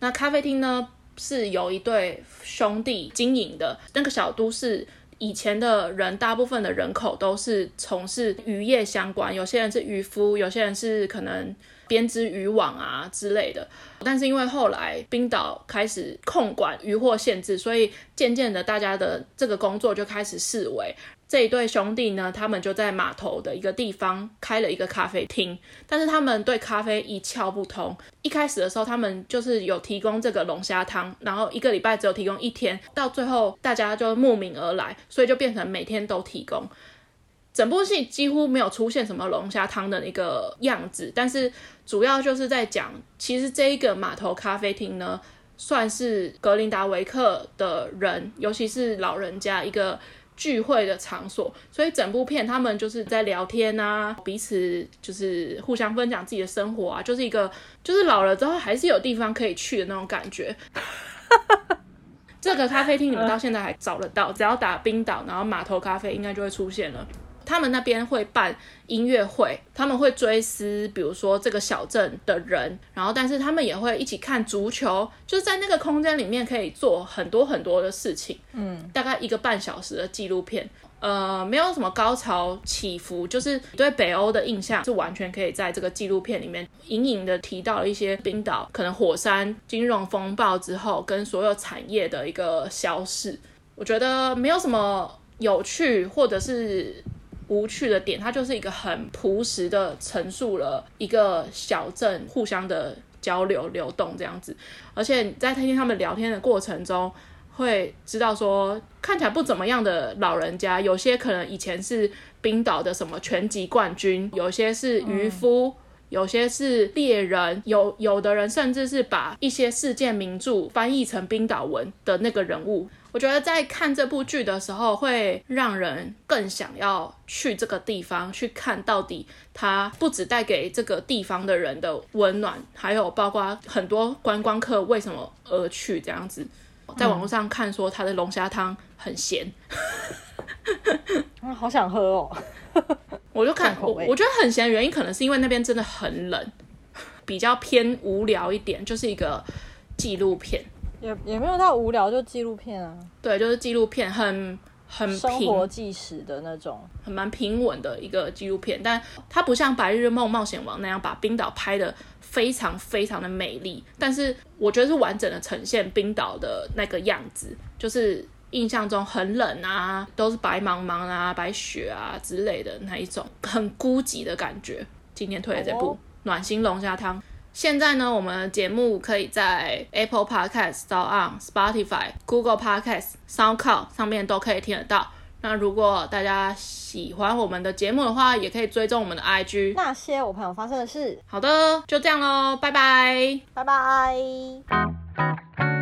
Speaker 2: 那咖啡厅呢是由一对兄弟经营的。那个小都市以前的人，大部分的人口都是从事渔业相关，有些人是渔夫，有些人是可能。编织渔网啊之类的，但是因为后来冰岛开始控管渔获限制，所以渐渐的大家的这个工作就开始式微。这一对兄弟呢，他们就在码头的一个地方开了一个咖啡厅，但是他们对咖啡一窍不通。一开始的时候，他们就是有提供这个龙虾汤，然后一个礼拜只有提供一天，到最后大家就慕名而来，所以就变成每天都提供。整部戏几乎没有出现什么龙虾汤的那个样子，但是主要就是在讲，其实这一个码头咖啡厅呢，算是格林达维克的人，尤其是老人家一个聚会的场所。所以整部片他们就是在聊天啊，彼此就是互相分享自己的生活啊，就是一个就是老了之后还是有地方可以去的那种感觉。这个咖啡厅你们到现在还找得到，只要打冰岛，然后码头咖啡应该就会出现了。他们那边会办音乐会，他们会追思，比如说这个小镇的人，然后但是他们也会一起看足球，就是在那个空间里面可以做很多很多的事情。嗯，大概一个半小时的纪录片，呃，没有什么高潮起伏，就是对北欧的印象是完全可以在这个纪录片里面隐隐的提到了一些冰岛可能火山金融风暴之后跟所有产业的一个消逝。我觉得没有什么有趣或者是。无趣的点，它就是一个很朴实的陈述了一个小镇互相的交流流动这样子，而且在听他们聊天的过程中，会知道说看起来不怎么样的老人家，有些可能以前是冰岛的什么拳击冠军，有些是渔夫，有些是猎人，有有的人甚至是把一些世界名著翻译成冰岛文的那个人物。我觉得在看这部剧的时候，会让人更想要去这个地方去看，到底它不只带给这个地方的人的温暖，还有包括很多观光客为什么而去这样子。在网络上看说它的龙虾汤很咸，
Speaker 1: 嗯，好想喝哦。
Speaker 2: 我就看我，我觉得很咸的原因可能是因为那边真的很冷，比较偏无聊一点，就是一个纪录片。
Speaker 1: 也也没有到无聊，就纪录片啊。
Speaker 2: 对，就是纪录片，很很平
Speaker 1: 生活纪实的那种，
Speaker 2: 很蛮平稳的一个纪录片。但它不像《白日梦冒险王》那样把冰岛拍的非常非常的美丽，但是我觉得是完整的呈现冰岛的那个样子，就是印象中很冷啊，都是白茫茫啊、白雪啊之类的那一种很孤寂的感觉。今天推的这部《暖心龙虾汤》。现在呢，我们的节目可以在 Apple Podcast、SoundOn、Spotify、Google Podcast、SoundCloud 上面都可以听得到。那如果大家喜欢我们的节目的话，也可以追踪我们的 IG。
Speaker 1: 那些我朋友发生的事。
Speaker 2: 好的，就这样喽，拜拜，
Speaker 1: 拜拜。